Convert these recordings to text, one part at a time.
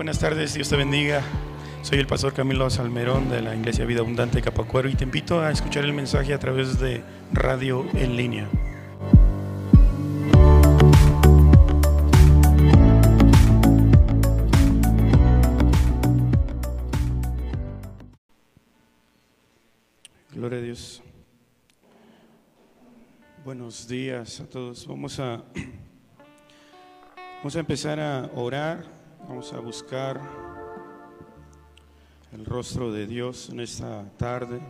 buenas tardes, Dios te bendiga. Soy el pastor Camilo Salmerón de la Iglesia Vida Abundante Capacuero y te invito a escuchar el mensaje a través de radio en línea. Gloria a Dios. Buenos días a todos. Vamos a vamos a empezar a orar, vamos a buscar el rostro de Dios en esta tarde.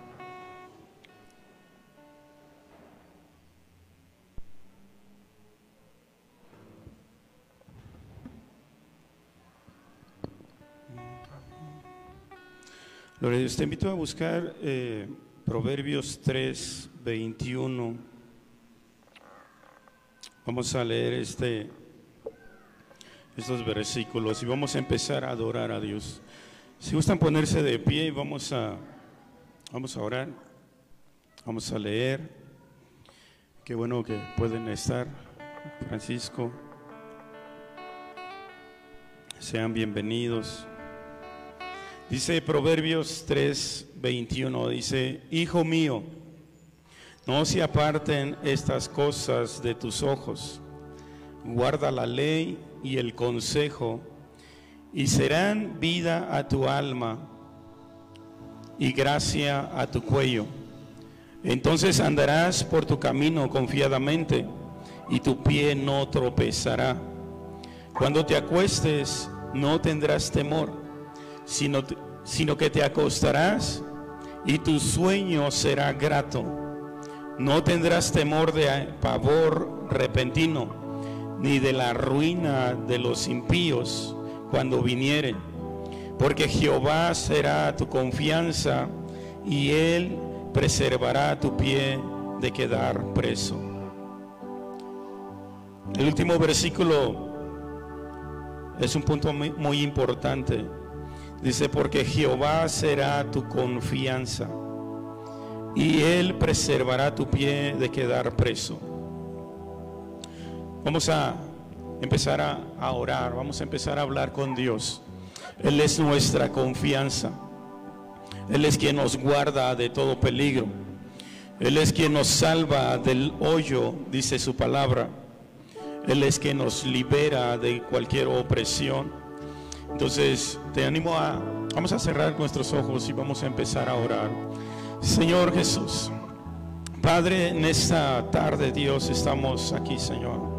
Te invito a buscar eh, Proverbios 3, 21. Vamos a leer este, estos versículos y vamos a empezar a adorar a Dios. Si gustan ponerse de pie vamos a, vamos a orar, vamos a leer. Qué bueno que pueden estar, Francisco. Sean bienvenidos. Dice Proverbios 3, 21, dice, Hijo mío, no se aparten estas cosas de tus ojos, guarda la ley y el consejo, y serán vida a tu alma y gracia a tu cuello. Entonces andarás por tu camino confiadamente, y tu pie no tropezará. Cuando te acuestes, no tendrás temor sino, sino que te acostarás y tu sueño será grato. No tendrás temor de pavor repentino, ni de la ruina de los impíos cuando vinieren, porque Jehová será tu confianza y él preservará tu pie de quedar preso. El último versículo es un punto muy, muy importante. Dice, porque Jehová será tu confianza y Él preservará tu pie de quedar preso. Vamos a empezar a, orar, vamos a empezar a hablar con Dios. Él es nuestra confianza. Él es quien nos guarda de todo peligro. Él es quien nos salva del hoyo, dice su palabra. Él es quien nos libera de cualquier opresión. Entonces, te animo a, vamos a cerrar nuestros ojos y vamos a empezar a orar. Señor Jesús, Padre, en esta tarde, Dios, estamos aquí, Señor,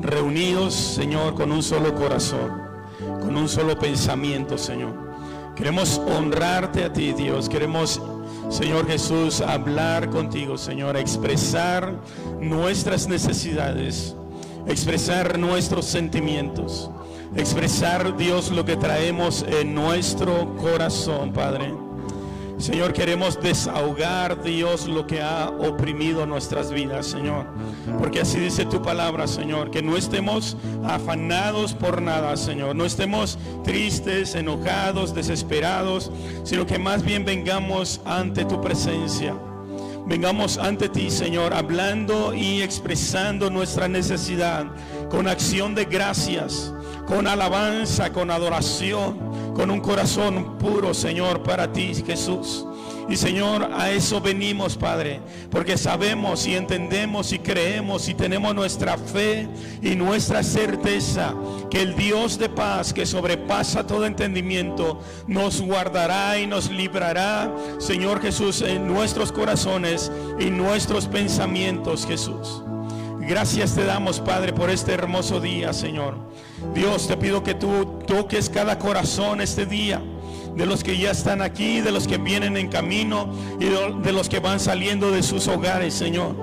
reunidos, Señor, con un solo corazón, con un solo pensamiento, Señor. Queremos honrarte a ti, Dios. Queremos, Señor Jesús, hablar contigo, Señor, expresar nuestras necesidades, expresar nuestros sentimientos expresar, Dios, lo que traemos en nuestro corazón, Padre. Señor, queremos desahogar, Dios, lo que ha oprimido nuestras vidas, Señor. Porque así dice tu palabra, Señor, que no estemos afanados por nada, Señor. No estemos tristes, enojados, desesperados, sino que más bien vengamos ante tu presencia. Vengamos ante ti, Señor, hablando y expresando nuestra necesidad con acción de gracias con alabanza, con adoración, con un corazón puro, Señor, para ti, Jesús. Y Señor, a eso venimos, Padre, porque sabemos y entendemos y creemos y tenemos nuestra fe y nuestra certeza que el Dios de paz que sobrepasa todo entendimiento nos guardará y nos librará, Señor Jesús, en nuestros corazones y nuestros pensamientos, Jesús. Gracias te damos, Padre, por este hermoso día, Señor. Dios, te pido que tú toques cada corazón este día de los que ya están aquí, de los que vienen en camino y de los que van saliendo de sus hogares, Señor.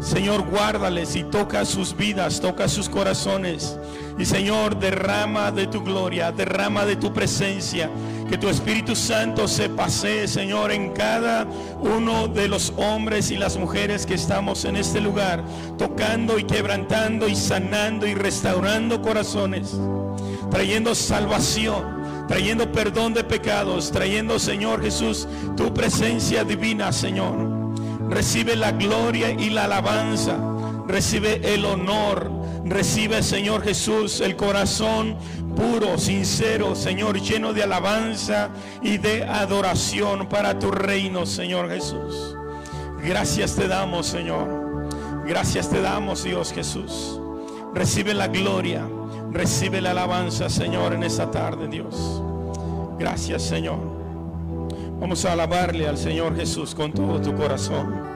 Señor, guárdales y toca sus vidas, toca sus corazones. Y Señor, derrama de tu gloria, derrama de tu presencia. Que tu Espíritu Santo se pasee, Señor, en cada uno de los hombres y las mujeres que estamos en este lugar, tocando y quebrantando y sanando y restaurando corazones, trayendo salvación, trayendo perdón de pecados, trayendo, Señor Jesús, tu presencia divina, Señor. Recibe la gloria y la alabanza, recibe el honor Recibe, Señor Jesús, el corazón puro, sincero, Señor, lleno de alabanza y de adoración para tu reino, Señor Jesús. Gracias te damos, Señor. Gracias te damos, Dios Jesús. Recibe la gloria, recibe la alabanza, Señor, en esta tarde, Dios. Gracias, Señor. Vamos a alabarle al Señor Jesús con todo tu corazón.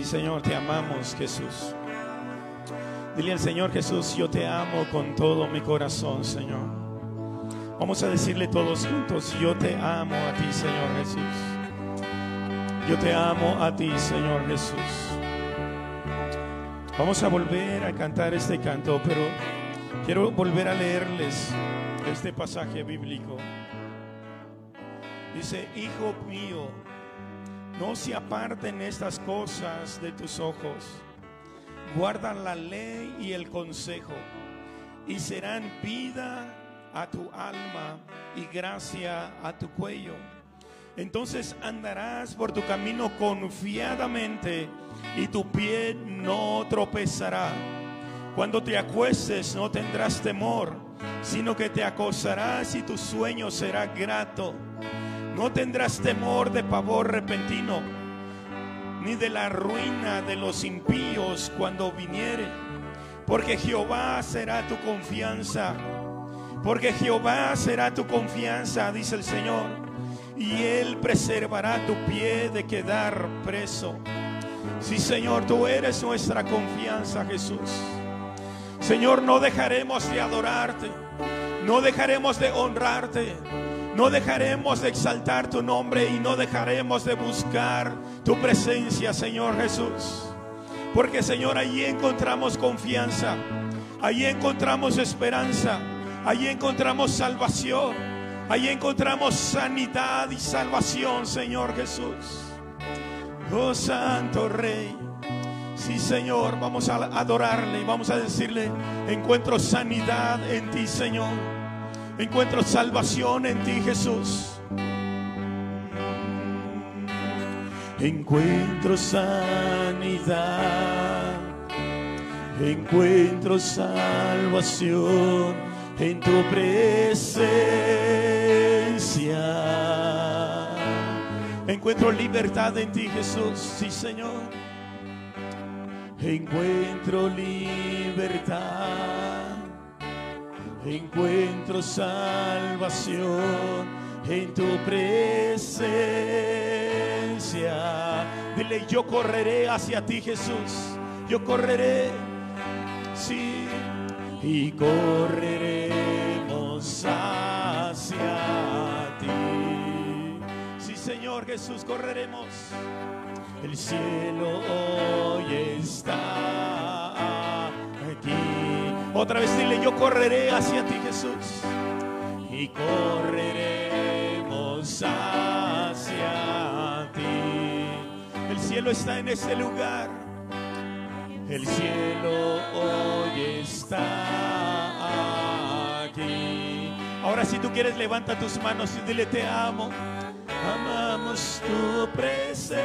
Sí, Señor, te amamos, Jesús. Dile al Señor Jesús, yo te amo con todo mi corazón, Señor. Vamos a decirle todos juntos, yo te amo a ti, Señor Jesús. Yo te amo a ti, Señor Jesús. Vamos a volver a cantar este canto, pero quiero volver a leerles este pasaje bíblico. Dice, Hijo mío, no se aparten estas cosas de tus ojos. Guarda la ley y el consejo y serán vida a tu alma y gracia a tu cuello. Entonces andarás por tu camino confiadamente y tu pie no tropezará. Cuando te acuestes no tendrás temor, sino que te acosarás y tu sueño será grato. No tendrás temor de pavor repentino, ni de la ruina de los impíos cuando viniere, porque Jehová será tu confianza. Porque Jehová será tu confianza, dice el Señor, y Él preservará tu pie de quedar preso. Sí, Señor, tú eres nuestra confianza, Jesús. Señor, no dejaremos de adorarte, no dejaremos de honrarte, no dejaremos de exaltar tu nombre y no dejaremos de buscar tu presencia, Señor Jesús. Porque, Señor, allí encontramos confianza, allí encontramos esperanza, allí encontramos salvación, allí encontramos sanidad y salvación, Señor Jesús. Oh Santo Rey. Sí, Señor, vamos a adorarle y vamos a decirle, encuentro sanidad en ti, Señor. Encuentro salvación en ti, Jesús. Encuentro sanidad. Encuentro salvación en tu presencia. Encuentro libertad en ti, Jesús. Sí, Señor. Encuentro libertad. Encuentro salvación en tu presencia. Dile, yo correré hacia ti, Jesús. Yo correré. Sí. Y correremos hacia ti. Sí, Señor Jesús, correremos. El cielo hoy está. Otra vez dile, yo correré hacia ti, Jesús. Y correremos hacia ti. El cielo está en ese lugar. El cielo hoy está aquí. Ahora si tú quieres, levanta tus manos y dile, te amo. Amamos tu presencia,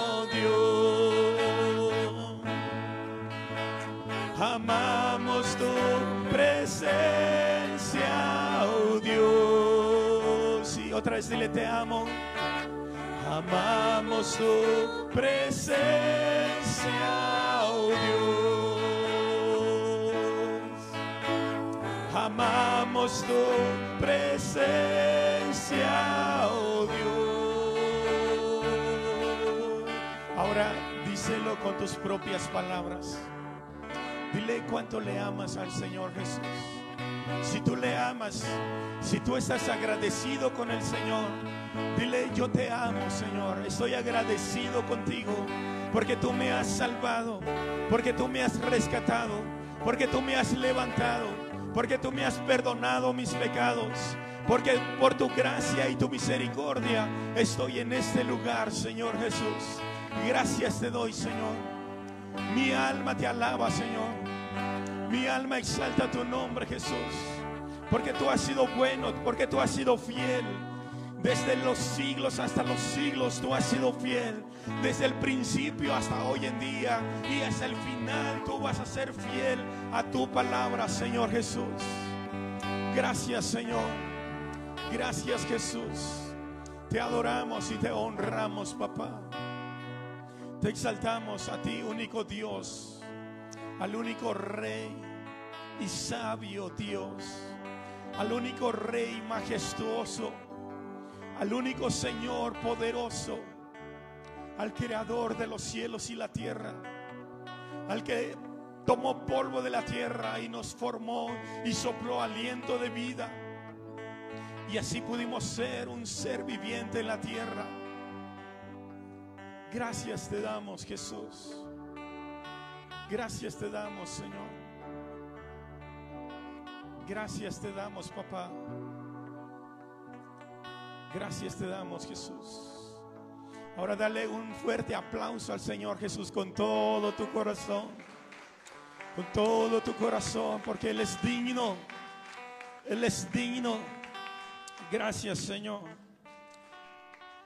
oh Dios. Amamos tu presencia, oh Dios. Y otra vez dile, te amo. Amamos tu presencia, oh Dios. Amamos tu presencia, oh Dios. Ahora díselo con tus propias palabras. Dile cuánto le amas al Señor Jesús. Si tú le amas, si tú estás agradecido con el Señor, dile yo te amo, Señor. Estoy agradecido contigo porque tú me has salvado, porque tú me has rescatado, porque tú me has levantado, porque tú me has perdonado mis pecados. Porque por tu gracia y tu misericordia estoy en este lugar, Señor Jesús. Gracias te doy, Señor. Mi alma te alaba, Señor. Mi alma exalta tu nombre, Jesús. Porque tú has sido bueno, porque tú has sido fiel. Desde los siglos hasta los siglos tú has sido fiel. Desde el principio hasta hoy en día. Y hasta el final tú vas a ser fiel a tu palabra, Señor Jesús. Gracias, Señor. Gracias, Jesús. Te adoramos y te honramos, papá. Te exaltamos a ti, único Dios, al único Rey y sabio Dios, al único Rey majestuoso, al único Señor poderoso, al Creador de los cielos y la tierra, al que tomó polvo de la tierra y nos formó y sopló aliento de vida. Y así pudimos ser un ser viviente en la tierra. Gracias te damos, Jesús. Gracias te damos, Señor. Gracias te damos, papá. Gracias te damos, Jesús. Ahora dale un fuerte aplauso al Señor Jesús con todo tu corazón. Con todo tu corazón, porque Él es digno. Él es digno. Gracias, Señor.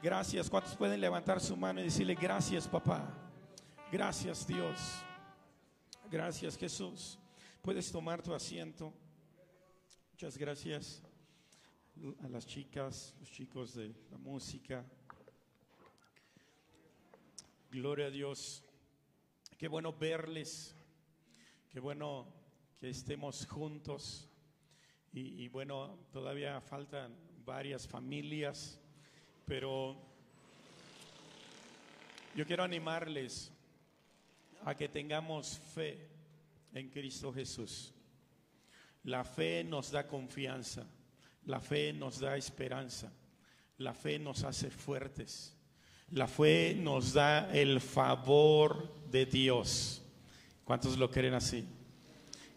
Gracias. ¿Cuántos pueden levantar su mano y decirle gracias, papá? Gracias, Dios. Gracias, Jesús. Puedes tomar tu asiento. Muchas gracias a las chicas, los chicos de la música. Gloria a Dios. Qué bueno verles. Qué bueno que estemos juntos. Y, y bueno, todavía faltan varias familias, pero yo quiero animarles a que tengamos fe en Cristo Jesús. La fe nos da confianza, la fe nos da esperanza, la fe nos hace fuertes, la fe nos da el favor de Dios. ¿Cuántos lo creen así?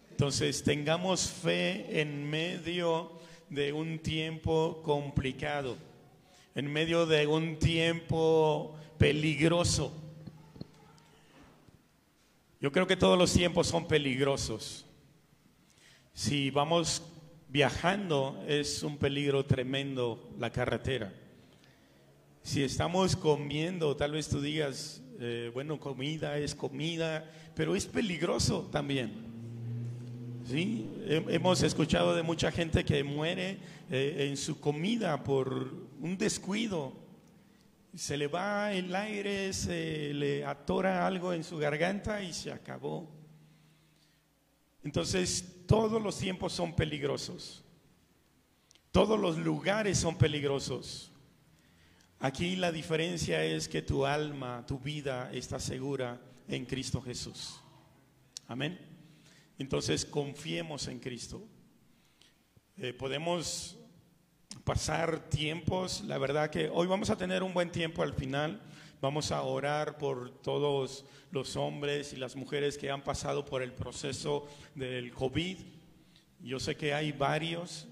Entonces, tengamos fe en medio de un tiempo complicado, en medio de un tiempo peligroso. Yo creo que todos los tiempos son peligrosos. Si vamos viajando, es un peligro tremendo la carretera. Si estamos comiendo, tal vez tú digas, eh, bueno, comida es comida, pero es peligroso también. ¿Sí? Hemos escuchado de mucha gente que muere eh, en su comida por un descuido. Se le va el aire, se le atora algo en su garganta y se acabó. Entonces, todos los tiempos son peligrosos. Todos los lugares son peligrosos. Aquí la diferencia es que tu alma, tu vida está segura en Cristo Jesús. Amén. Entonces confiemos en Cristo. Eh, podemos pasar tiempos, la verdad que hoy vamos a tener un buen tiempo al final. Vamos a orar por todos los hombres y las mujeres que han pasado por el proceso del COVID. Yo sé que hay varios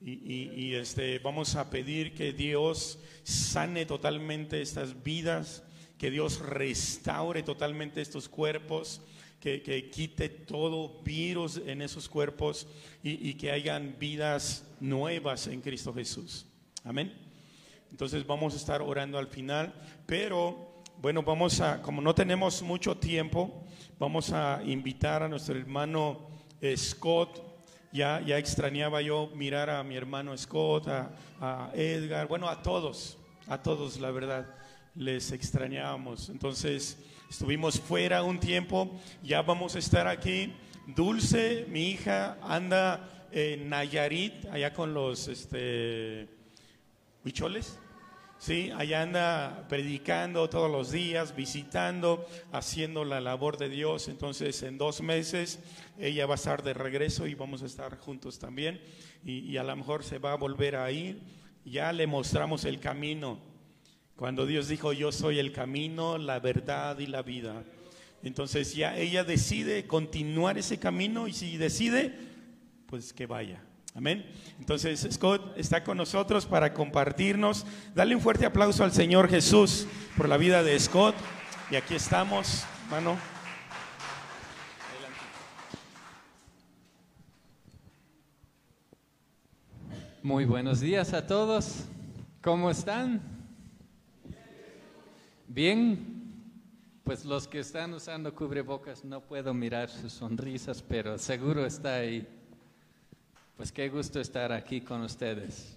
y, este, vamos a pedir que Dios sane totalmente estas vidas, que Dios restaure totalmente estos cuerpos, que, quite todo virus en esos cuerpos y, que hayan vidas nuevas en Cristo Jesús. Amén. Entonces vamos a estar orando al final, pero bueno, vamos a, como no tenemos mucho tiempo, vamos a invitar a nuestro hermano Scott. Ya, ya extrañaba yo mirar a mi hermano Scott, a, Edgar, bueno, a todos, a todos, la verdad, les extrañábamos. Entonces estuvimos fuera un tiempo, ya vamos a estar aquí. Dulce, mi hija, anda en Nayarit, allá con los, este, ¿Huicholes? Sí, allá anda predicando todos los días, visitando, haciendo la labor de Dios. Entonces, en dos meses ella va a estar de regreso y vamos a estar juntos también. Y, a lo mejor se va a volver a ir. Ya le mostramos el camino. Cuando Dios dijo, yo soy el camino, la verdad y la vida. Entonces ya ella decide continuar ese camino y si decide, pues que vaya. Amén. Entonces, Scott está con nosotros para compartirnos. Dale un fuerte aplauso al Señor Jesús por la vida de Scott. Y aquí estamos, hermano. Muy buenos días a todos. ¿Cómo están? Bien. Pues los que están usando cubrebocas no puedo mirar sus sonrisas, pero seguro está ahí. Pues qué gusto estar aquí con ustedes.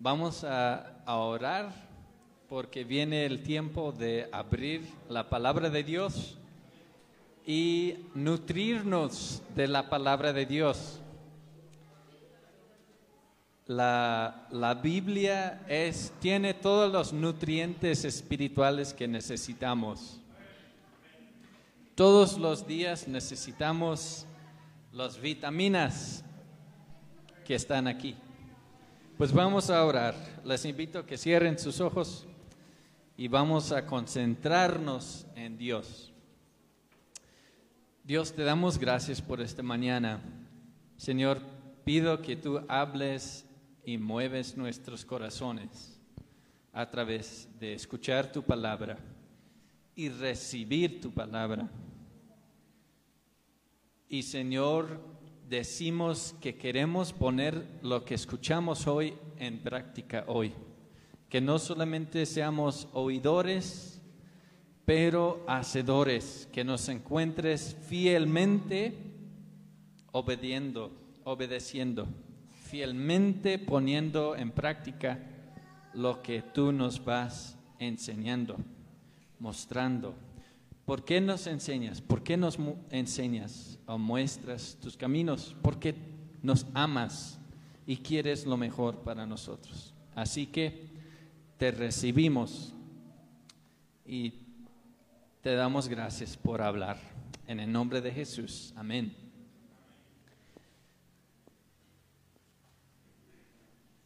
Vamos a, orar porque viene el tiempo de abrir la palabra de Dios y nutrirnos de la palabra de Dios. La, la, Biblia es, tiene todos los nutrientes espirituales que necesitamos. Todos los días necesitamos las vitaminas que están aquí. Pues vamos a orar. Les invito a que cierren sus ojos y vamos a concentrarnos en Dios. Dios, te damos gracias por esta mañana. Señor, pido que tú hables y mueves nuestros corazones a través de escuchar tu palabra y recibir tu palabra. Y Señor, decimos que queremos poner lo que escuchamos hoy en práctica hoy. que no solamente seamos oidores, pero hacedores, que nos encuentres fielmente obediendo, obedeciendo, fielmente poniendo en práctica lo que tú nos vas enseñando, mostrando. ¿Por qué nos enseñas? ¿Por qué nos enseñas o muestras tus caminos? Porque nos amas y quieres lo mejor para nosotros. Así que te recibimos y te damos gracias por hablar. En el nombre de Jesús. Amén.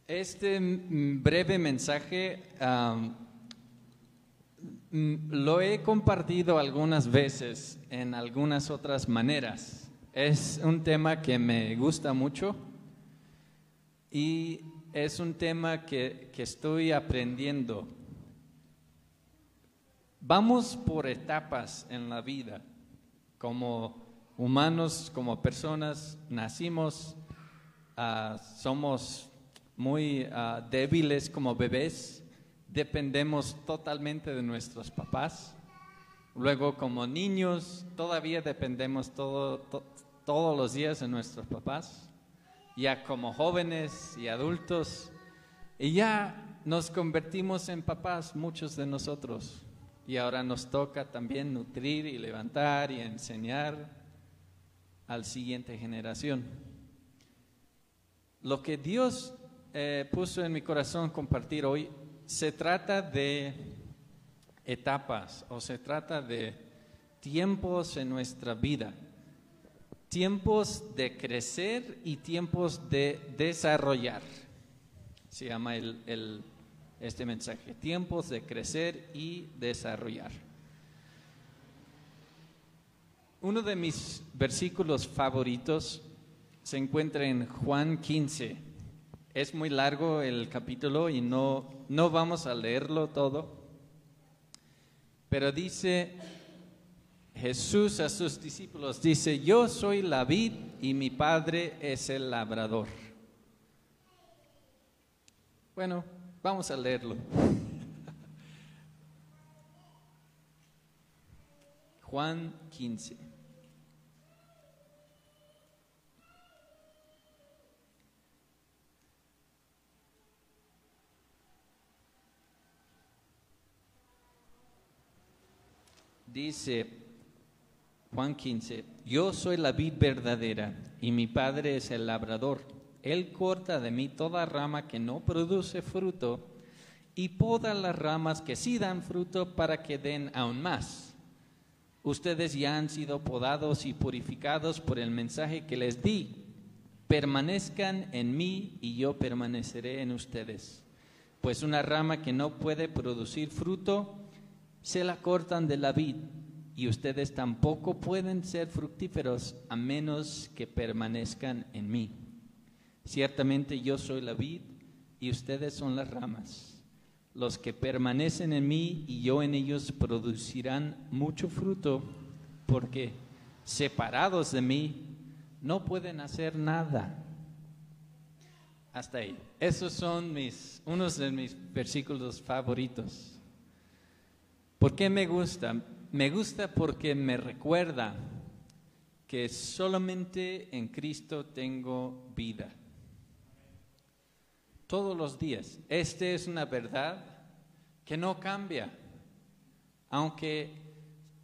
Este breve mensaje lo he compartido algunas veces en algunas otras maneras. Es un tema que me gusta mucho y es un tema que, que estoy aprendiendo. Vamos por etapas en la vida. Como humanos, como personas, nacimos, ah, somos muy ah, débiles como bebés, dependemos totalmente de nuestros papás. Luego como niños todavía dependemos todos los días de nuestros papás. Ya como jóvenes y adultos. Y ya nos convertimos en papás, muchos de nosotros. Y ahora nos toca también nutrir y levantar y enseñar al siguiente generación. Lo que Dios eh, puso en mi corazón compartir hoy se trata de etapas o se trata de tiempos en nuestra vida, tiempos de crecer y tiempos de desarrollar. Se llama el, este mensaje, tiempos de crecer y desarrollar. Uno de mis versículos favoritos se encuentra en Juan 15 es muy largo el capítulo y no, no vamos a leerlo todo, pero dice Jesús a sus discípulos, dice, yo soy la vid y mi padre es el labrador. Bueno, vamos a leerlo. Juan 15. Dice Juan 15, yo soy la vid verdadera y mi padre es el labrador. Él corta de mí toda rama que no produce fruto y poda las ramas que sí dan fruto para que den aún más. Ustedes ya han sido podados y purificados por el mensaje que les di. Permanezcan en mí y yo permaneceré en ustedes. Pues una rama que no puede producir fruto, se la cortan de la vid y ustedes tampoco pueden ser fructíferos a menos que permanezcan en mí. Ciertamente yo soy la vid y ustedes son las ramas. Los que permanecen en mí y yo en ellos producirán mucho fruto, porque separados de mí no pueden hacer nada. Hasta ahí. Esos son mis, unos de mis versículos favoritos. ¿Por qué me gusta? Me gusta porque me recuerda que solamente en Cristo tengo vida. Todos los días. Esta es una verdad que no cambia. Aunque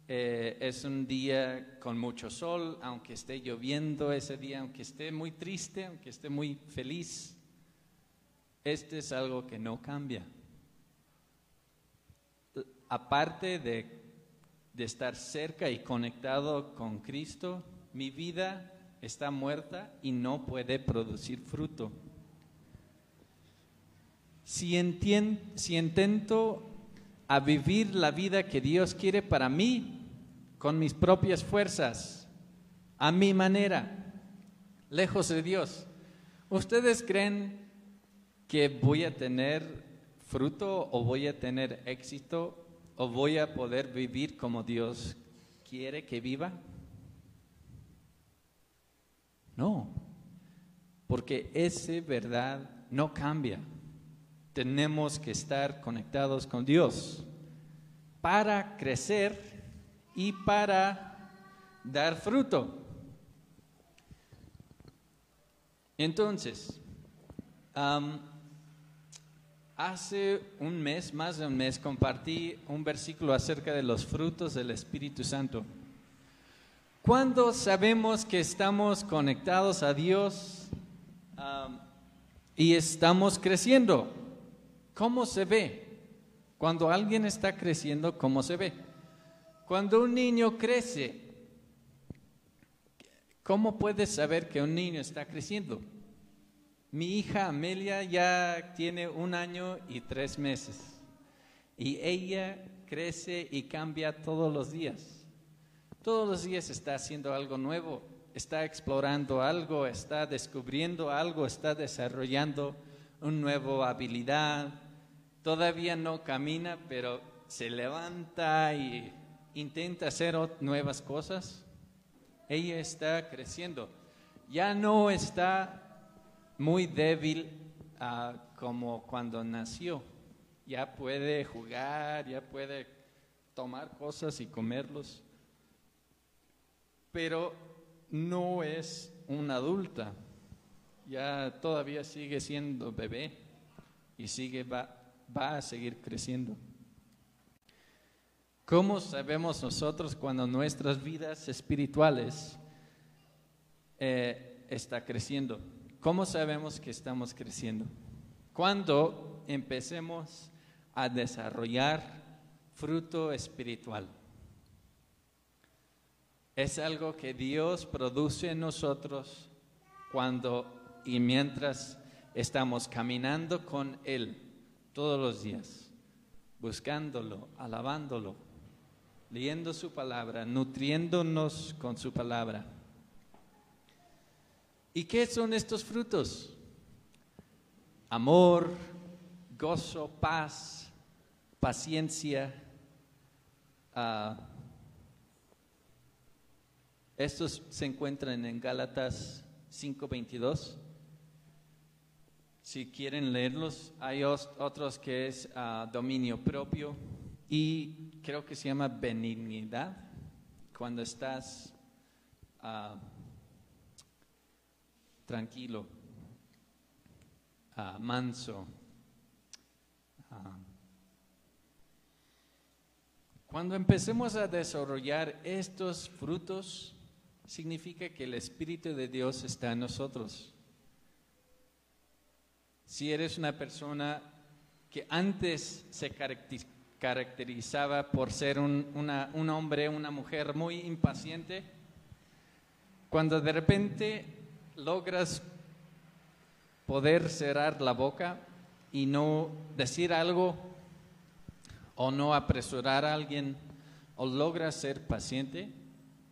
eh, es un día con mucho sol, aunque esté lloviendo ese día, aunque esté muy triste, aunque esté muy feliz, este es algo que no cambia aparte de, estar cerca y conectado con Cristo, mi vida está muerta y no puede producir fruto. Si, si intento a vivir la vida que Dios quiere para mí, con mis propias fuerzas, a mi manera, lejos de Dios, ¿ustedes creen que voy a tener fruto o voy a tener éxito o voy a poder vivir como Dios quiere que viva? No, porque esa verdad no cambia. tenemos que estar conectados con Dios para crecer y para dar fruto. Entonces, am, hace un mes, más de un mes, compartí un versículo acerca de los frutos del Espíritu Santo. Cuando sabemos que estamos conectados a Dios y estamos creciendo, ¿cómo se ve? Cuando alguien está creciendo, ¿cómo se ve? Cuando un niño crece, ¿cómo puedes saber que un niño está creciendo? Mi hija Amelia ya tiene un año y tres meses y ella crece y cambia todos los días. Todos los días está haciendo algo nuevo, está explorando algo, está descubriendo algo, está desarrollando una nueva habilidad. Todavía no camina, pero se levanta y intenta hacer nuevas cosas. Ella está creciendo. Ya no está muy débil ah, como cuando nació. Ya puede jugar, ya puede tomar cosas y comerlos. Pero no es una adulta. Ya todavía sigue siendo bebé y sigue va, va a seguir creciendo. ¿Cómo sabemos nosotros cuando nuestras vidas espirituales eh, está creciendo? ¿Cómo sabemos que estamos creciendo? Cuando empecemos a desarrollar fruto espiritual. Es algo que Dios produce en nosotros cuando y mientras estamos caminando con Él todos los días, buscándolo, alabándolo, leyendo su palabra, nutriéndonos con su palabra. ¿Y qué son estos frutos? Amor, gozo, paz, paciencia. ah, estos se encuentran en Gálatas 5:22. Si quieren leerlos, hay os- otros que es ah, dominio propio y creo que se llama benignidad, cuando estás ah, tranquilo, ah, manso. ah. Cuando empecemos a desarrollar estos frutos, significa que el Espíritu de Dios está en nosotros. Si eres una persona que antes se caracterizaba por ser un hombre, una mujer muy impaciente, cuando de repente logras poder cerrar la boca y no decir algo o no apresurar a alguien o logras ser paciente,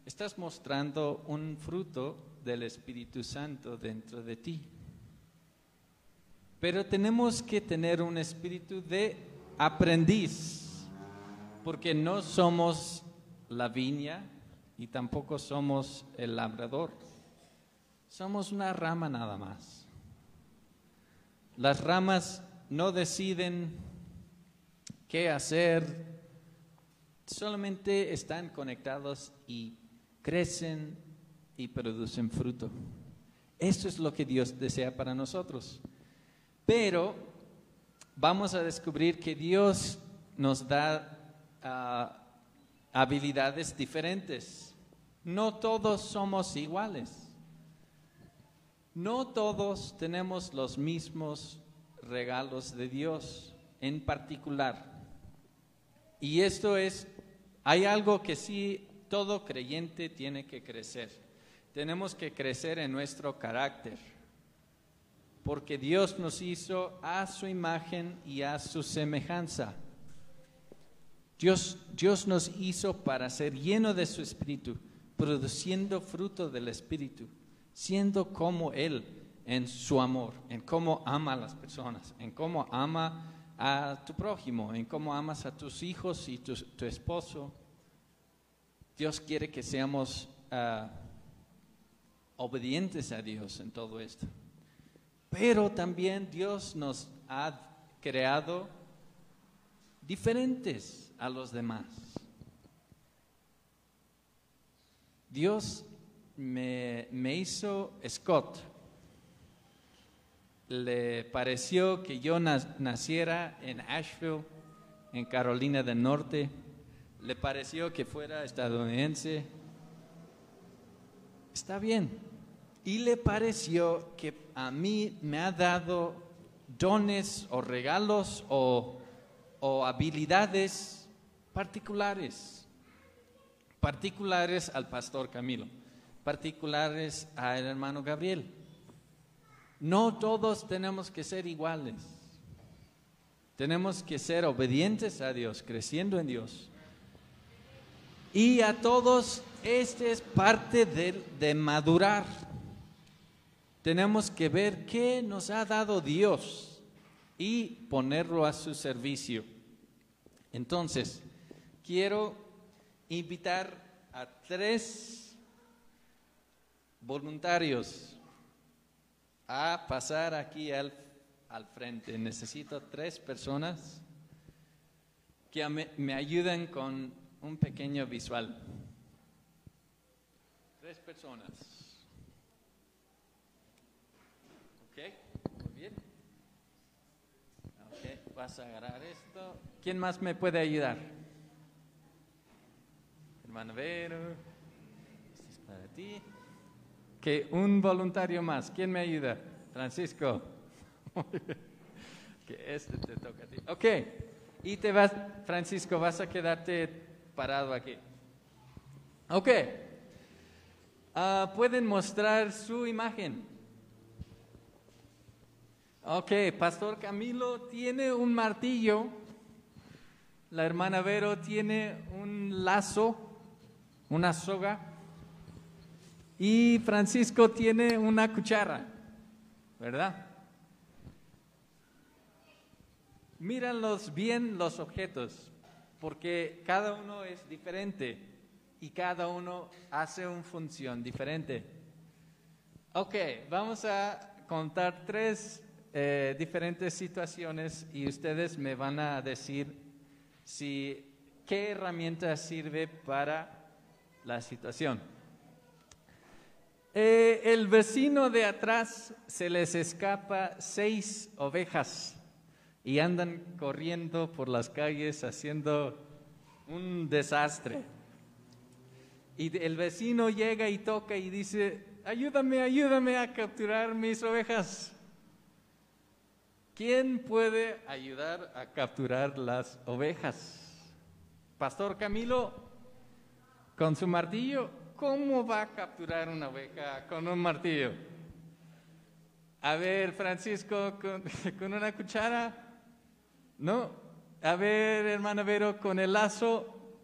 estás mostrando un fruto del Espíritu Santo dentro de ti. Pero tenemos que tener un espíritu de aprendiz, porque no somos la viña y tampoco somos el labrador. Somos una rama nada más. Las ramas no deciden qué hacer, solamente están conectados y crecen y producen fruto. Eso es lo que Dios desea para nosotros. Pero vamos a descubrir que Dios nos da ah, habilidades diferentes. No todos somos iguales. No todos tenemos los mismos regalos de Dios en particular. Y esto es, hay algo que sí todo creyente tiene que crecer. Tenemos que crecer en nuestro carácter, porque Dios nos hizo a su imagen y a su semejanza. Dios, Dios nos hizo para ser lleno de su espíritu, produciendo fruto del espíritu, siendo como Él en su amor, en cómo ama a las personas, en cómo ama a tu prójimo, en cómo amas a tus hijos y tu, tu esposo. Dios quiere que seamos ah, obedientes a Dios en todo esto. Pero también Dios nos ha creado diferentes a los demás. Dios me, hizo Scott. Le pareció que yo naciera en Asheville, en Carolina del Norte. Le pareció que fuera estadounidense. Está bien. Y le pareció que a mí me ha dado dones o regalos o habilidades particulares. Particulares al pastor Camilo. Particulares al hermano Gabriel. No todos tenemos que ser iguales. Tenemos que ser obedientes a Dios, creciendo en Dios. Y a todos, este es parte de, de madurar. Tenemos que ver qué nos ha dado Dios y ponerlo a su servicio. Entonces, quiero invitar a tres voluntarios a pasar aquí al, al frente. Necesito tres personas que me, me ayuden con un pequeño visual. Tres personas. Ok, muy bien. Ok, vas a agarrar esto. ¿Quién más me puede ayudar? Hermano Vero. Este es para ti. Que un voluntario más. ¿Quién me ayuda? Francisco. que este te toca a ti. Ok. Y te vas, Francisco, vas a quedarte parado aquí. Ok. Ah, Pueden mostrar su imagen. Ok, Pastor Camilo tiene un martillo. La hermana Vero tiene un lazo, una soga. Y Francisco tiene una cuchara, ¿verdad? Míranlos bien los objetos, porque cada uno es diferente y cada uno hace una función diferente. Ok, vamos a contar tres eh, diferentes situaciones y ustedes me van a decir si qué herramienta sirve para la situación. Eh, el vecino de atrás se les escapa seis ovejas y andan corriendo por las calles haciendo un desastre. Y el vecino llega y toca y dice, ayúdame, ayúdame a capturar mis ovejas. ¿Quién puede ayudar a capturar las ovejas? Pastor Camilo, con su martillo, ¿cómo va a capturar una oveja con un martillo? A ver, Francisco, con, una cuchara. No. A ver, hermana Vero, con el lazo,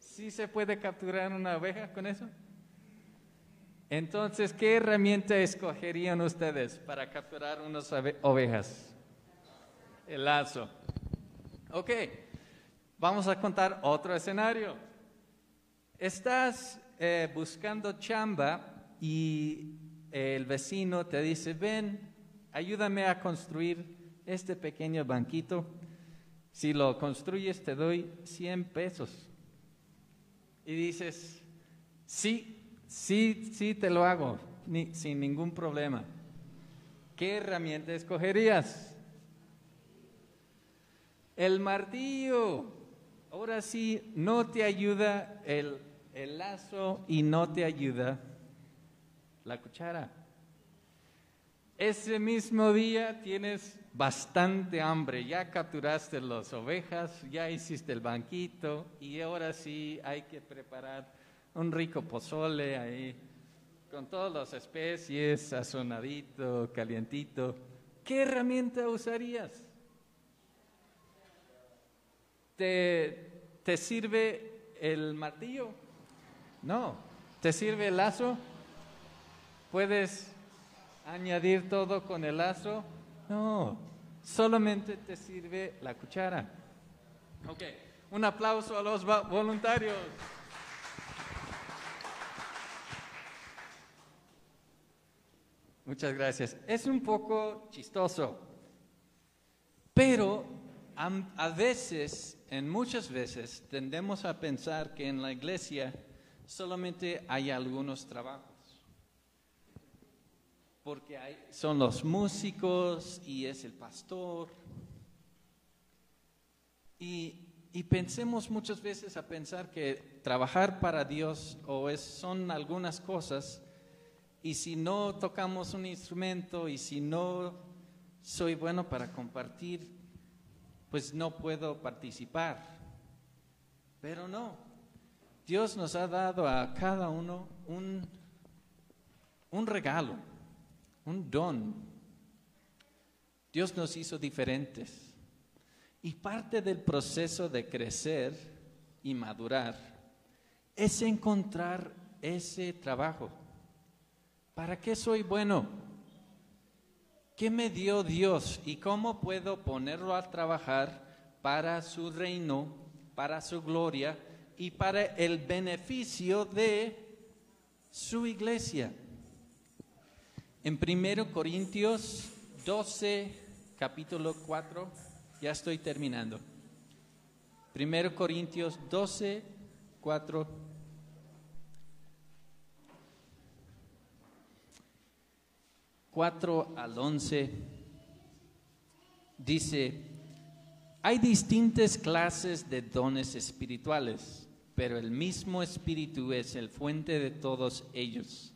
¿sí se puede capturar una oveja con eso? Entonces, ¿qué herramienta escogerían ustedes para capturar unas ove- ovejas? El lazo. Ok, vamos a contar otro escenario. Estás eh, buscando chamba y el vecino te dice, ven, ayúdame a construir este pequeño banquito. Si lo construyes te doy 100 pesos. Y dices, sí, sí, sí te lo hago, sin ningún problema. ¿Qué herramienta escogerías? El martillo. Ahora sí, no te ayuda el, el lazo y no te ayuda la cuchara. Ese mismo día tienes bastante hambre, ya capturaste las ovejas, ya hiciste el banquito y ahora sí hay que preparar un rico pozole ahí con todas las especies, sazonadito, calientito. ¿Qué herramienta usarías? ¿Te, te sirve el martillo? No. ¿Te sirve el lazo? ¿Puedes añadir todo con el lazo? No. Solamente te sirve la cuchara. Ok. Un aplauso a los voluntarios. Muchas gracias. Es un poco chistoso. Pero am- a veces, en muchas veces, tendemos a pensar que en la iglesia solamente hay algunos trabajos. Porque hay- son los músicos y es el pastor. Y, y pensemos muchas veces a pensar que trabajar para Dios o es, son algunas cosas y si no tocamos un instrumento y si no soy bueno para compartir, pues no puedo participar. Pero no, Dios nos ha dado a cada uno un, un regalo, un don. Dios nos hizo diferentes. Y parte del proceso de crecer y madurar es encontrar ese trabajo. ¿Para qué soy bueno? ¿Qué me dio Dios y cómo puedo ponerlo a trabajar para su reino, para su gloria y para el beneficio de su iglesia? En 1 Corintios 12, capítulo 4, ya estoy terminando. 1 Corintios 12, 4. Cuatro al 11 dice, hay distintas clases de dones espirituales, pero el mismo espíritu es el fuente de todos ellos.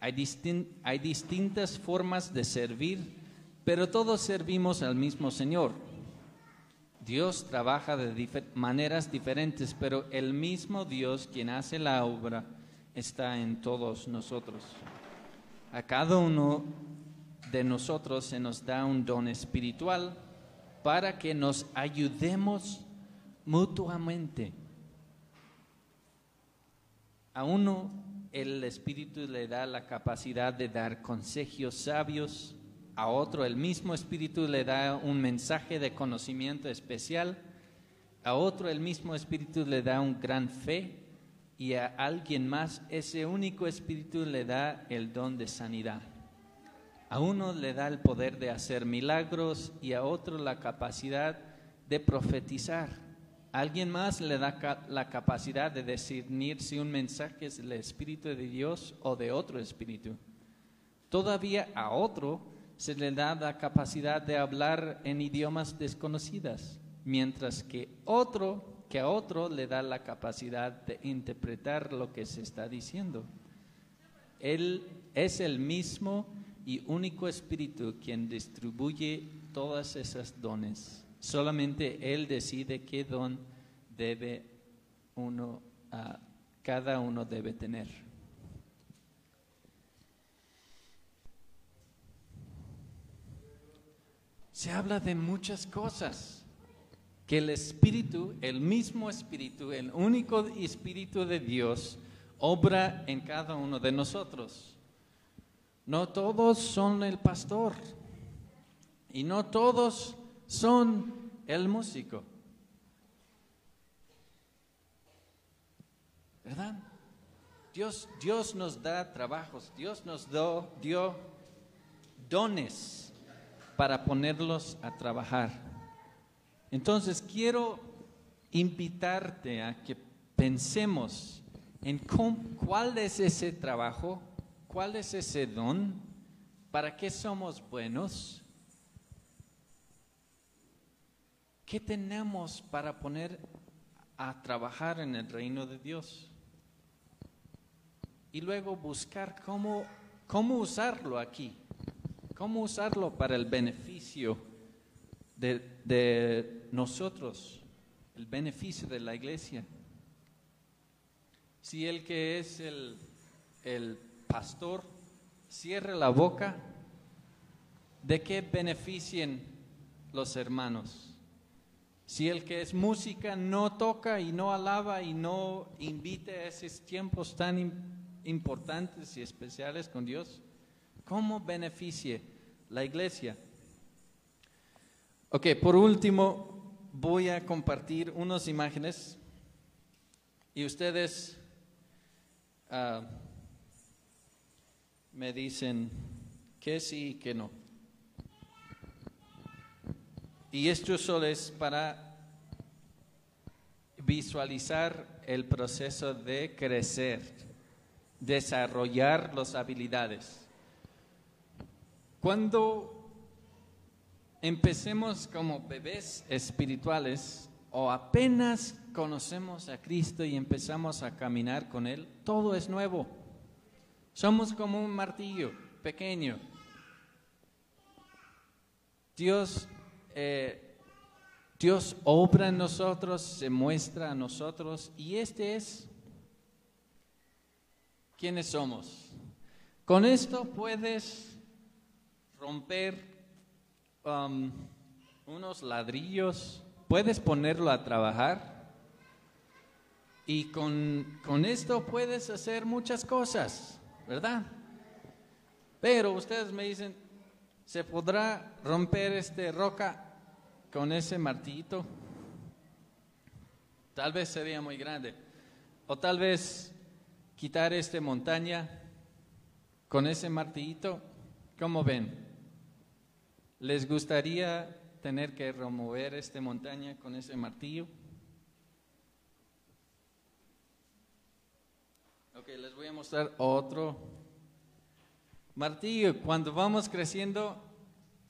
Hay, distin- hay distintas formas de servir, pero todos servimos al mismo Señor. Dios trabaja de maneras diferentes, pero el mismo Dios quien hace la obra está en todos nosotros. A cada uno de nosotros se nos da un don espiritual para que nos ayudemos mutuamente. A uno el Espíritu le da la capacidad de dar consejos sabios, a otro el mismo Espíritu le da un mensaje de conocimiento especial, a otro el mismo Espíritu le da un gran fe y a alguien más ese único Espíritu le da el don de sanidad. A uno le da el poder de hacer milagros y a otro la capacidad de profetizar. Alguien más le da la capacidad de discernir si un mensaje es del Espíritu de Dios o de otro Espíritu. Todavía a otro se le da la capacidad de hablar en idiomas desconocidas, mientras que otro que a otro le da la capacidad de interpretar lo que se está diciendo. Él es el mismo y único Espíritu quien distribuye todas esas dones. Solamente Él decide qué don debe uno, ah, cada uno debe tener. Se habla de muchas cosas que el Espíritu, el mismo Espíritu, el único Espíritu de Dios, obra en cada uno de nosotros. No todos son el pastor y no todos son el músico. ¿Verdad? Dios, Dios nos da trabajos, Dios nos do- dio dones para ponerlos a trabajar. Entonces quiero invitarte a que pensemos en cuál es ese trabajo, cuál es ese don, para qué somos buenos, qué tenemos para poner a trabajar en el reino de Dios. Y luego buscar cómo, cómo usarlo aquí, cómo usarlo para el beneficio de, nosotros, el beneficio de la iglesia. Si el que es el pastor cierra la boca, ¿de qué beneficien los hermanos? Si el que es música no toca y no alaba y no invita a esos tiempos tan im- importantes y especiales con Dios, ¿cómo beneficie la iglesia? Ok, por último, voy a compartir unas imágenes y ustedes ah, me dicen que sí y que no. Y esto solo es para visualizar el proceso de crecer, desarrollar las habilidades. Cuando empecemos como bebés espirituales o apenas conocemos a Cristo y empezamos a caminar con Él, todo es nuevo. Somos como un martillo pequeño. Dios, eh, Dios obra en nosotros, se muestra a nosotros y este es quiénes somos. Con esto puedes romper um, unos ladrillos, puedes ponerlo a trabajar y con, con esto puedes hacer muchas cosas, ¿verdad? Pero ustedes me dicen, ¿se podrá romper este roca con ese martillito? Tal vez sería muy grande. O tal vez quitar esta montaña con ese martillito. ¿Cómo ven? ¿Les gustaría tener que remover esta montaña con ese martillo? Ok, les voy a mostrar otro martillo. Cuando vamos creciendo,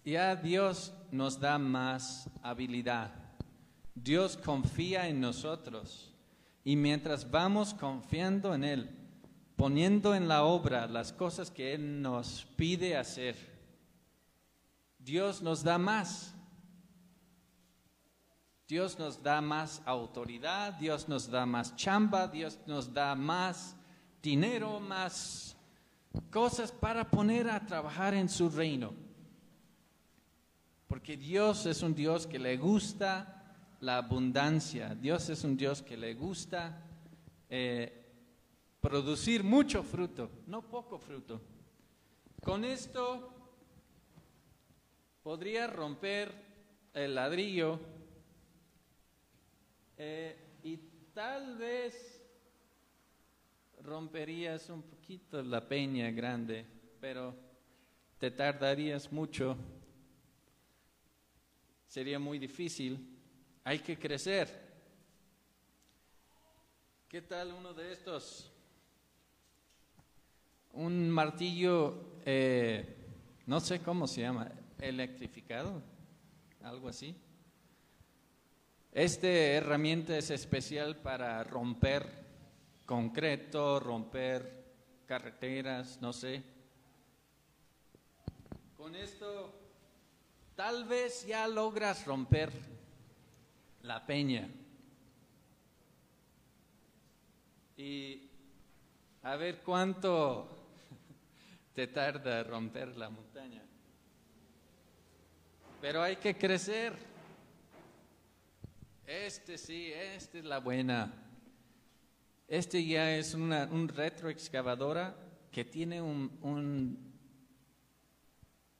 ya Dios nos da más habilidad. Dios confía en nosotros. Y mientras vamos confiando en Él, poniendo en la obra las cosas que Él nos pide hacer, Dios nos da más. Dios nos da más autoridad, Dios nos da más chamba, Dios nos da más dinero, más cosas para poner a trabajar en su reino. Porque Dios es un Dios que le gusta la abundancia, Dios es un Dios que le gusta eh, producir mucho fruto, no poco fruto. Con esto podría romper el ladrillo eh, y tal vez romperías un poquito la peña grande, pero te tardarías mucho. Sería muy difícil. Hay que crecer. ¿Qué tal uno de estos? Un martillo, eh, no sé cómo se llama, electrificado, algo así. Esta herramienta es especial para romper concreto, romper carreteras, no sé. Con esto tal vez ya logras romper la peña. Y a ver cuánto te tarda romper la montaña. Pero hay que crecer. Este sí, esta es la buena. Este ya es una un retroexcavadora que tiene un, un,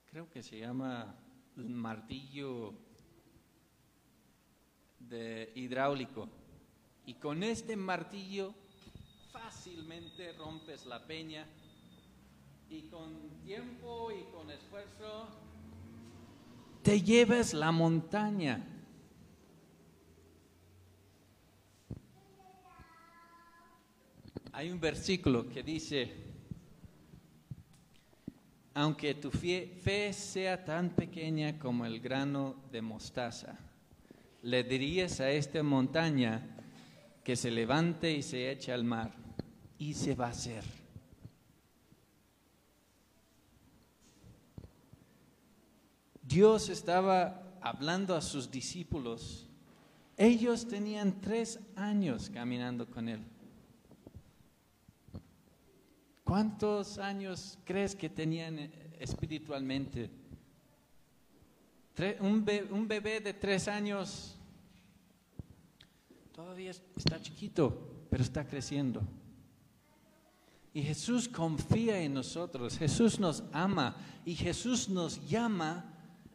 creo que se llama un martillo de hidráulico. Y con este martillo fácilmente rompes la peña y con tiempo y con esfuerzo te llevas la montaña. Hay un versículo que dice, aunque tu fe, sea tan pequeña como el grano de mostaza, le dirías a esta montaña que se levante y se eche al mar, y se va a hacer. Dios estaba hablando a sus discípulos. Ellos tenían tres años caminando con Él. ¿Cuántos años crees que tenían eh, espiritualmente? Un bebé, de tres años todavía está chiquito, pero está creciendo. Y Jesús confía en nosotros, Jesús nos ama y Jesús nos llama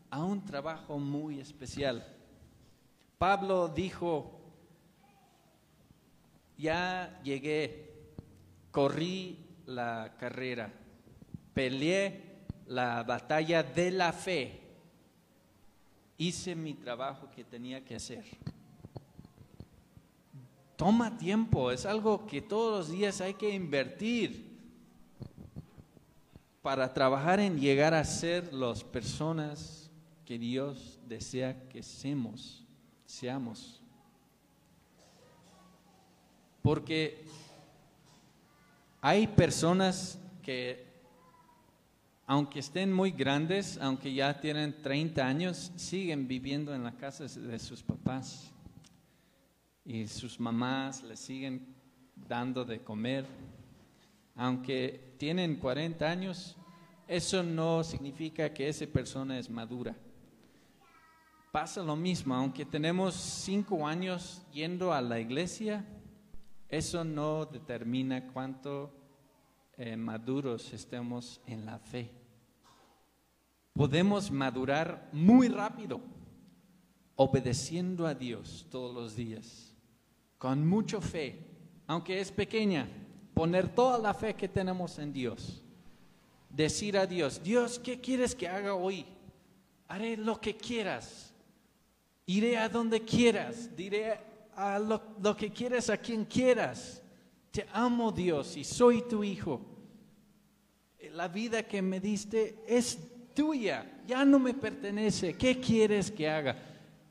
a un trabajo muy especial. Pablo dijo, ya llegué, corrí la carrera, peleé la batalla de la fe hice mi trabajo que tenía que hacer. Toma tiempo, es algo que todos los días hay que invertir para trabajar en llegar a ser las personas que Dios desea que seamos, seamos. Porque hay personas que, aunque estén muy grandes, aunque ya tienen 30 años, siguen viviendo en la casa de sus papás. Y sus mamás les siguen dando de comer. Aunque tienen 40 años, eso no significa que esa persona es madura. Pasa lo mismo, aunque tenemos cinco años yendo a la iglesia, eso no determina cuánto eh, maduros estemos en la fe. Podemos madurar muy rápido, obedeciendo a Dios todos los días, con mucha fe, aunque es pequeña, poner toda la fe que tenemos en Dios. Decir a Dios, Dios, ¿qué quieres que haga hoy? Haré lo que quieras. Iré a donde quieras. Diré a lo, que quieras a quien quieras. Te amo Dios y soy tu hijo. La vida que me diste es tuya, ya no me pertenece. ¿Qué quieres que haga?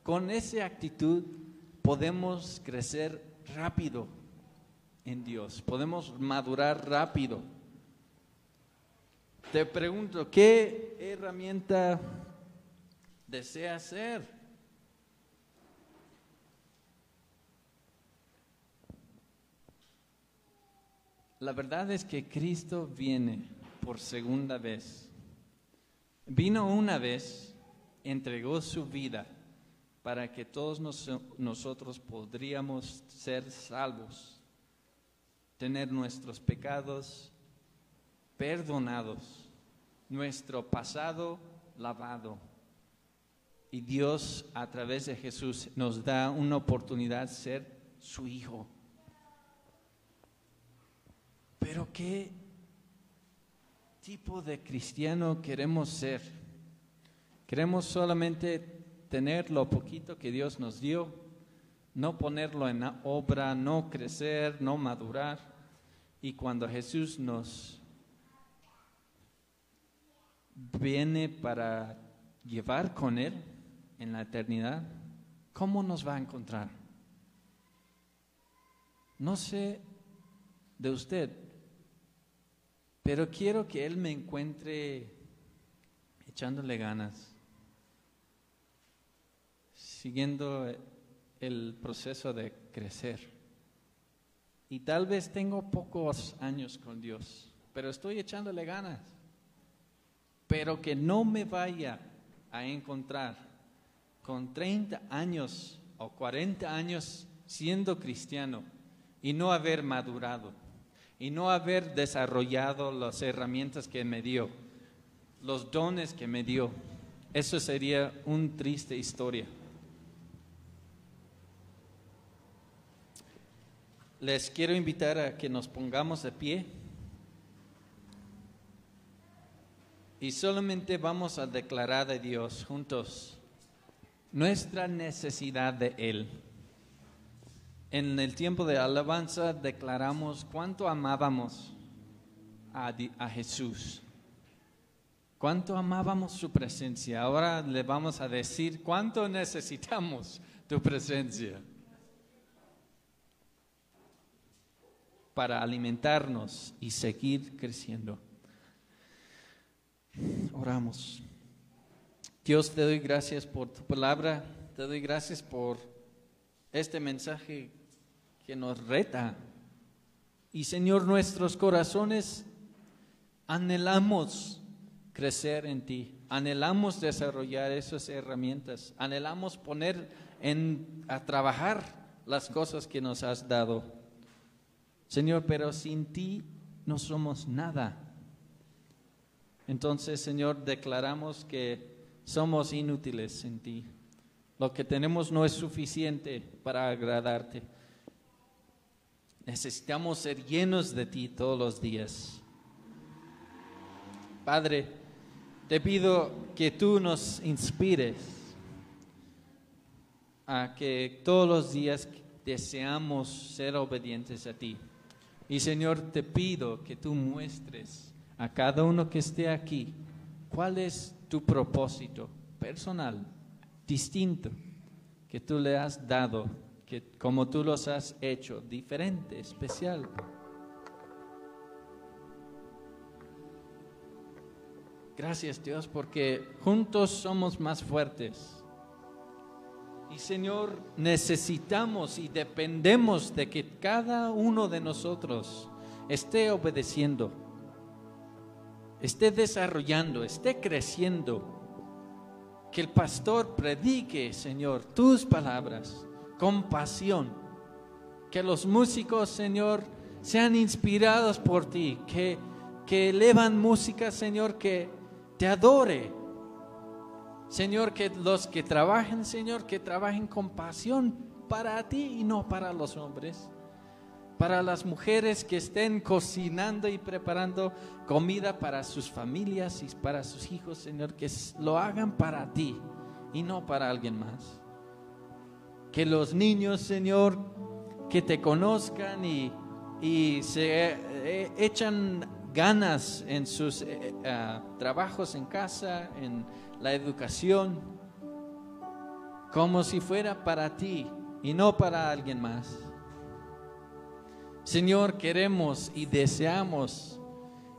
Con esa actitud podemos crecer rápido en Dios, podemos madurar rápido. Te pregunto, ¿qué herramienta deseas ser? La verdad es que Cristo viene por segunda vez. Vino una vez, entregó su vida para que todos nosotros podríamos ser salvos, tener nuestros pecados perdonados, nuestro pasado lavado. Y Dios a través de Jesús nos da una oportunidad de ser su hijo. Pero ¿qué tipo de cristiano queremos ser? ¿Queremos solamente tener lo poquito que Dios nos dio? No ponerlo en obra, no crecer, no madurar. Y cuando Jesús nos viene para llevar con Él en la eternidad, ¿cómo nos va a encontrar? No sé de usted, pero quiero que Él me encuentre echándole ganas, siguiendo el proceso de crecer. Y tal vez tengo pocos años con Dios, pero estoy echándole ganas. Pero que no me vaya a encontrar con 30 años o 40 años siendo cristiano y no haber madurado y no haber desarrollado las herramientas que me dio, los dones que me dio. Eso sería una triste historia. Les quiero invitar a que nos pongamos de pie y solamente vamos a declarar a Dios juntos nuestra necesidad de Él. En el tiempo de alabanza declaramos cuánto amábamos a, Jesús, cuánto amábamos su presencia. Ahora le vamos a decir cuánto necesitamos tu presencia para alimentarnos y seguir creciendo. Oramos. Dios, te doy gracias por tu palabra, te doy gracias por este mensaje que nos reta. Y Señor, nuestros corazones anhelamos crecer en ti, anhelamos desarrollar esas herramientas, anhelamos poner en, a trabajar las cosas que nos has dado. Señor, pero sin ti no somos nada. Entonces, Señor, declaramos que somos inútiles en ti. Lo que tenemos no es suficiente para agradarte. Necesitamos ser llenos de ti todos los días. Padre, te pido que tú nos inspires, a que todos los días deseamos ser obedientes a ti. Y Señor, te pido que tú muestres a cada uno que esté aquí cuál es tu propósito personal, distinto, que tú le has dado, que como tú los has hecho, diferente, especial. Gracias Dios porque juntos somos más fuertes. Y Señor, necesitamos y dependemos de que cada uno de nosotros esté obedeciendo, esté desarrollando, esté creciendo. Que el pastor predique, Señor, tus palabras con pasión. Que los músicos, Señor, sean inspirados por ti. Que, que elevan música, Señor, que te adore Señor, que los que trabajen, Señor, que trabajen con pasión para ti y no para los hombres. Para las mujeres que estén cocinando y preparando comida para sus familias y para sus hijos, Señor, que lo hagan para ti y no para alguien más. Que los niños, Señor, que te conozcan y, se eh, echan ganas en sus eh, eh, trabajos en casa, en la educación como si fuera para ti y no para alguien más. Señor, queremos y deseamos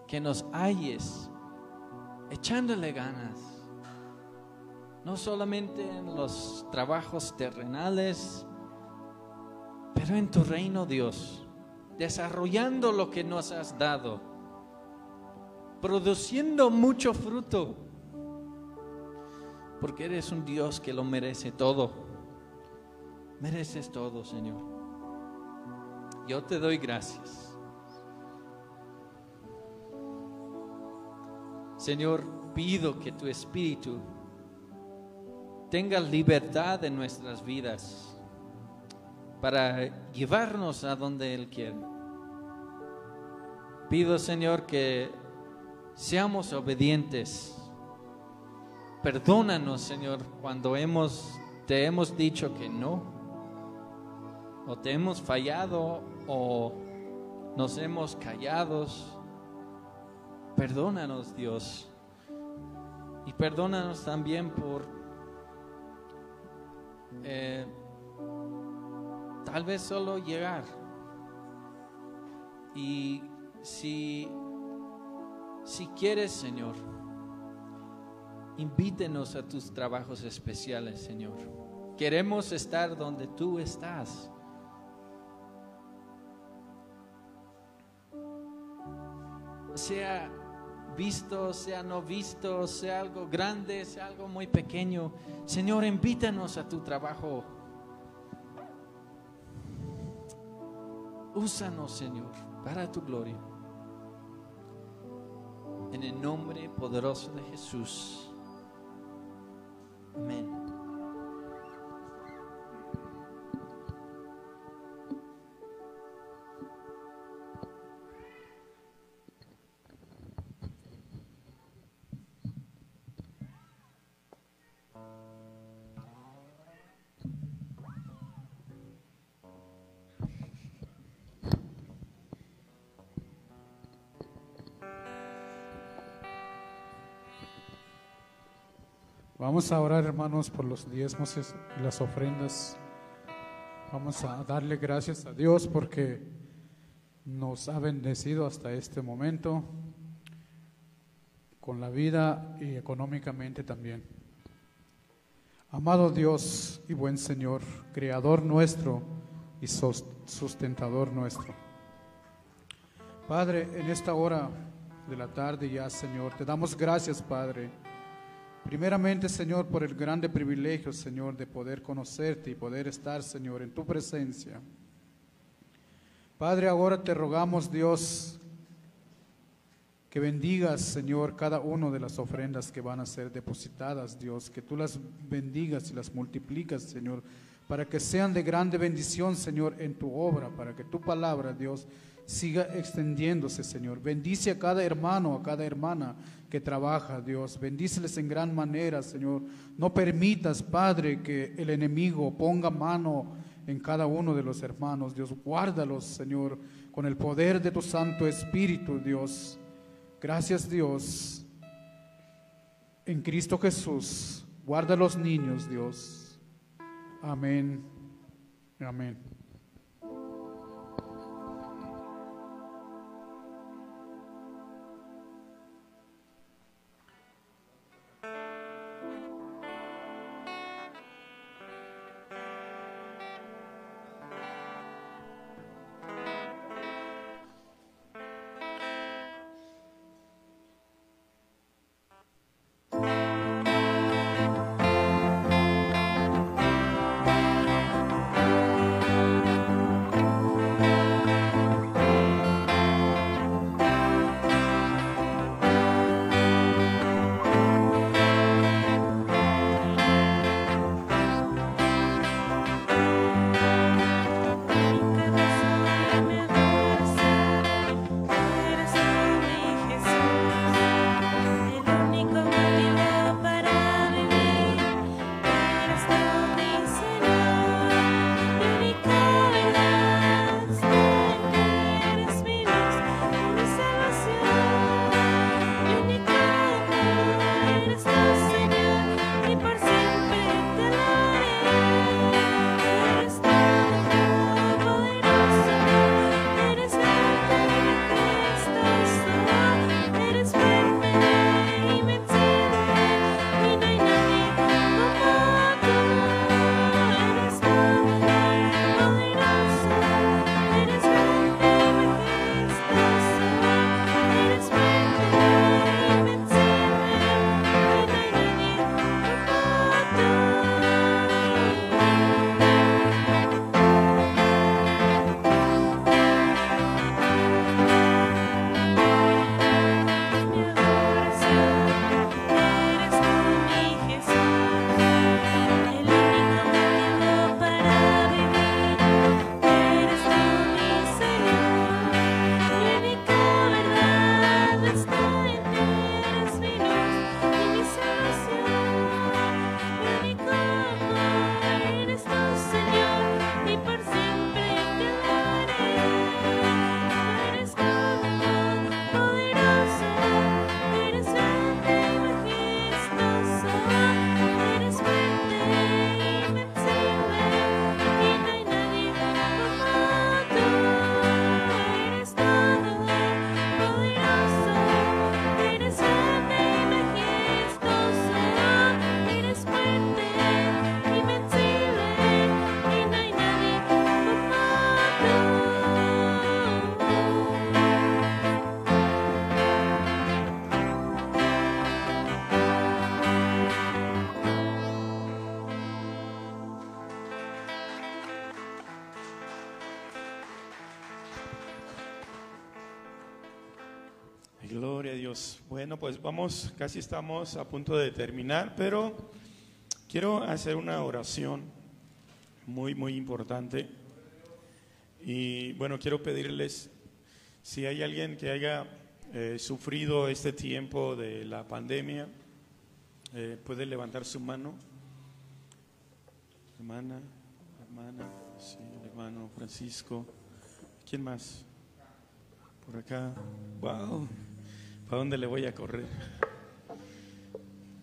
que nos halles echándole ganas, no solamente en los trabajos terrenales, pero en tu reino, Dios, desarrollando lo que nos has dado, produciendo mucho fruto porque eres un Dios que lo merece todo. Mereces todo, Señor. Yo te doy gracias. Señor, pido que tu Espíritu tenga libertad en nuestras vidas para llevarnos a donde Él quiere. Pido, Señor, que seamos obedientes Perdónanos, Señor, cuando hemos, te hemos dicho que no, o te hemos fallado, o nos hemos callado. Perdónanos, Dios. Y perdónanos también por eh, tal vez solo llegar. Y si, si quieres, Señor, Invítenos a tus trabajos especiales, Señor. Queremos estar donde tú estás. Sea visto, sea no visto, sea algo grande, sea algo muy pequeño. Señor, invítanos a tu trabajo. Úsanos, Señor, para tu gloria. En el nombre poderoso de Jesús. Amén. Vamos a orar, hermanos, por los diezmos y las ofrendas. Vamos a darle gracias a Dios porque nos ha bendecido hasta este momento con la vida y económicamente también. Amado Dios y buen Señor, Creador nuestro y sustentador nuestro. Padre, en esta hora de la tarde ya, Señor, te damos gracias, Padre Primeramente, Señor, por el grande privilegio, Señor, de poder conocerte y poder estar, Señor, en tu presencia. Padre, ahora te rogamos, Dios, que bendigas, Señor, cada una de las ofrendas que van a ser depositadas, Dios, que tú las bendigas y las multiplicas, Señor, para que sean de grande bendición, Señor, en tu obra, para que tu palabra, Dios, siga extendiéndose, Señor. Bendice a cada hermano, a cada hermana que trabaja, Dios. Bendíceles en gran manera, Señor. No permitas, Padre, que el enemigo ponga mano en cada uno de los hermanos. Dios, guárdalos, Señor, con el poder de tu Santo Espíritu, Dios. Gracias, Dios. En Cristo Jesús, guarda a los niños, Dios. Amén. Amén. Bueno, pues vamos, casi estamos a punto de terminar, pero quiero hacer una oración muy, muy importante. Y bueno, quiero pedirles, si hay alguien que haya eh, sufrido este tiempo de la pandemia, eh, puede levantar su mano. Hermana, hermana, sí, hermano Francisco. ¿Quién más? Por acá. Wow. ¿Para dónde le voy a correr?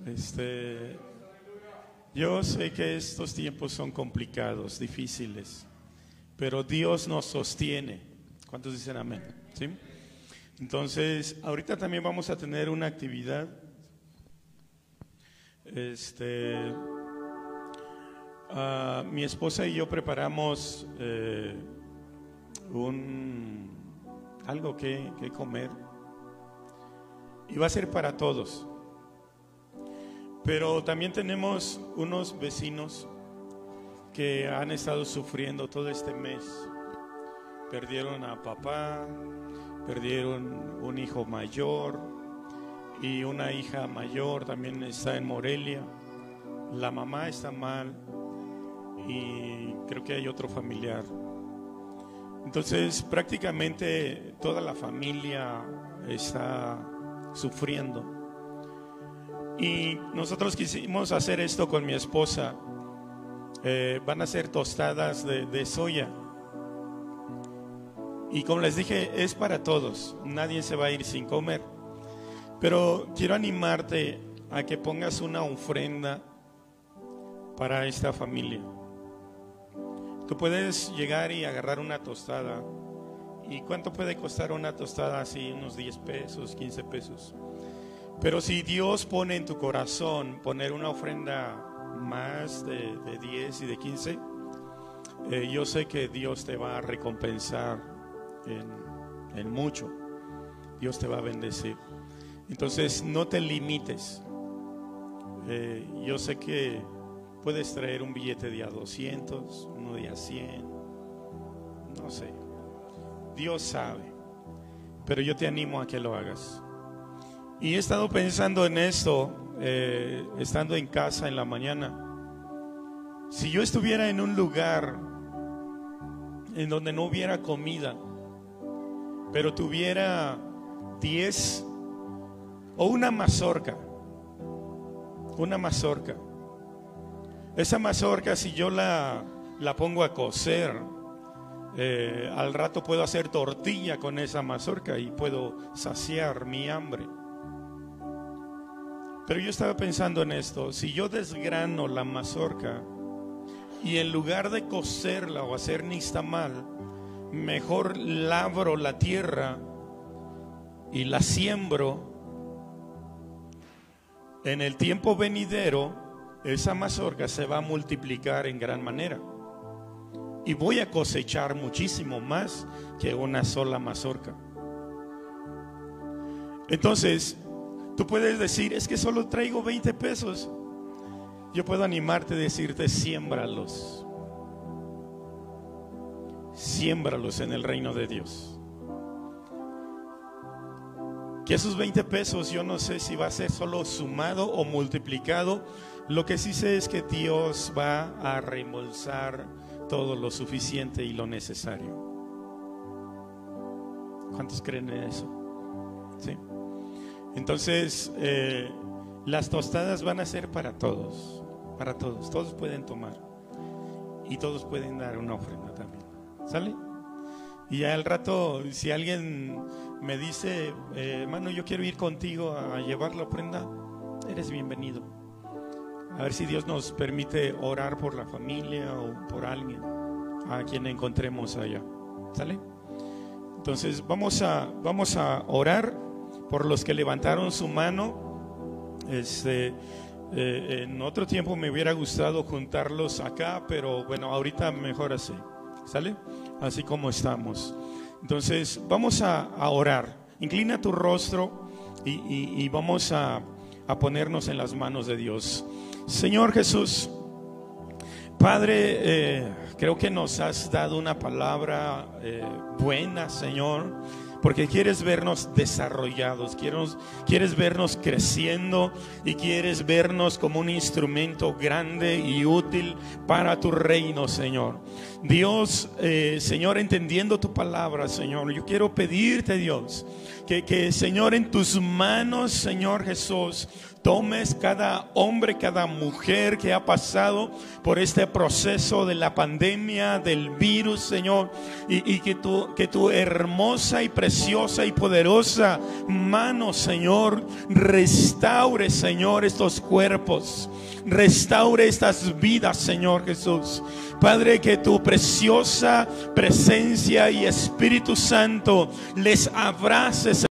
Este, yo sé que estos tiempos son complicados, difíciles, pero Dios nos sostiene. ¿Cuántos dicen amén? ¿Sí? Entonces, ahorita también vamos a tener una actividad. Este, ah, mi esposa y yo preparamos eh, un algo que, que comer y va a ser para todos. Pero también tenemos unos vecinos que han estado sufriendo todo este mes. Perdieron a papá, perdieron un hijo mayor y una hija mayor también está en Morelia. La mamá está mal y creo que hay otro familiar. Entonces prácticamente toda la familia está sufriendo. Y nosotros quisimos hacer esto con mi esposa. Eh, van a ser tostadas de, de soya. Y como les dije, es para todos. Nadie se va a ir sin comer. Pero quiero animarte a que pongas una ofrenda para esta familia. Tú puedes llegar y agarrar una tostada. ¿Y cuánto puede costar una tostada así? Unos 10 pesos, 15 pesos. Pero si Dios pone en tu corazón poner una ofrenda más de, de 10 y de 15, eh, yo sé que Dios te va a recompensar en, mucho. Dios te va a bendecir. Entonces no te limites. Eh, yo sé que puedes traer un billete de a 200, uno de a 100, no sé. Dios sabe. Pero yo te animo a que lo hagas. Y he estado pensando en esto, eh, estando en casa en la mañana. Si yo estuviera en un lugar en donde no hubiera comida, pero tuviera 10 o una mazorca, una mazorca. Esa mazorca, si yo la, la pongo a cocer, eh, al rato puedo hacer tortilla con esa mazorca y puedo saciar mi hambre. Pero yo estaba pensando en esto, si yo desgrano la mazorca y en lugar de cocerla o hacer nistamal, mejor labro la tierra y la siembro, en el tiempo venidero esa mazorca se va a multiplicar en gran manera. Y voy a cosechar muchísimo más que una sola mazorca. Entonces, tú puedes decir, es que solo traigo 20 pesos. Yo puedo animarte a decirte, siémbralos. Siémbralos en el reino de Dios. Que esos 20 pesos yo no sé si va a ser solo sumado o multiplicado. Lo que sí sé es que Dios va a reembolsar todo lo suficiente y lo necesario. ¿Cuántos creen en eso? Sí. Entonces, eh, las tostadas van a ser para todos, para todos. Todos pueden tomar y todos pueden dar una ofrenda también. ¿Sale? Y al rato, si alguien me dice, eh, hermano, yo quiero ir contigo a llevar la ofrenda, eres bienvenido. A ver si Dios nos permite orar por la familia o por alguien a quien encontremos allá. ¿Sale? Entonces vamos a, vamos a orar por los que levantaron su mano. Este, eh, en otro tiempo me hubiera gustado juntarlos acá, pero bueno, ahorita mejor así. ¿Sale? Así como estamos. Entonces vamos a, orar. Inclina tu rostro y vamos a, a ponernos en las manos de Dios. Señor Jesús, Padre, eh, creo que nos has dado una palabra eh, buena, Señor, porque quieres vernos desarrollados, quieres, quieres vernos creciendo y quieres vernos como un instrumento grande y útil para tu reino, Señor. Dios, eh, Señor, entendiendo tu palabra, Señor, yo quiero pedirte, Dios, que, que, Señor, en tus manos, Señor Jesús, tomes cada hombre, cada mujer que ha pasado por este proceso de la pandemia, del virus, Señor, y, que, tu, que tu hermosa y preciosa y poderosa mano, Señor, restaure, Señor, estos cuerpos, restaure estas vidas, Señor Jesús. Padre, que tu preciosa presencia y Espíritu Santo les abrace,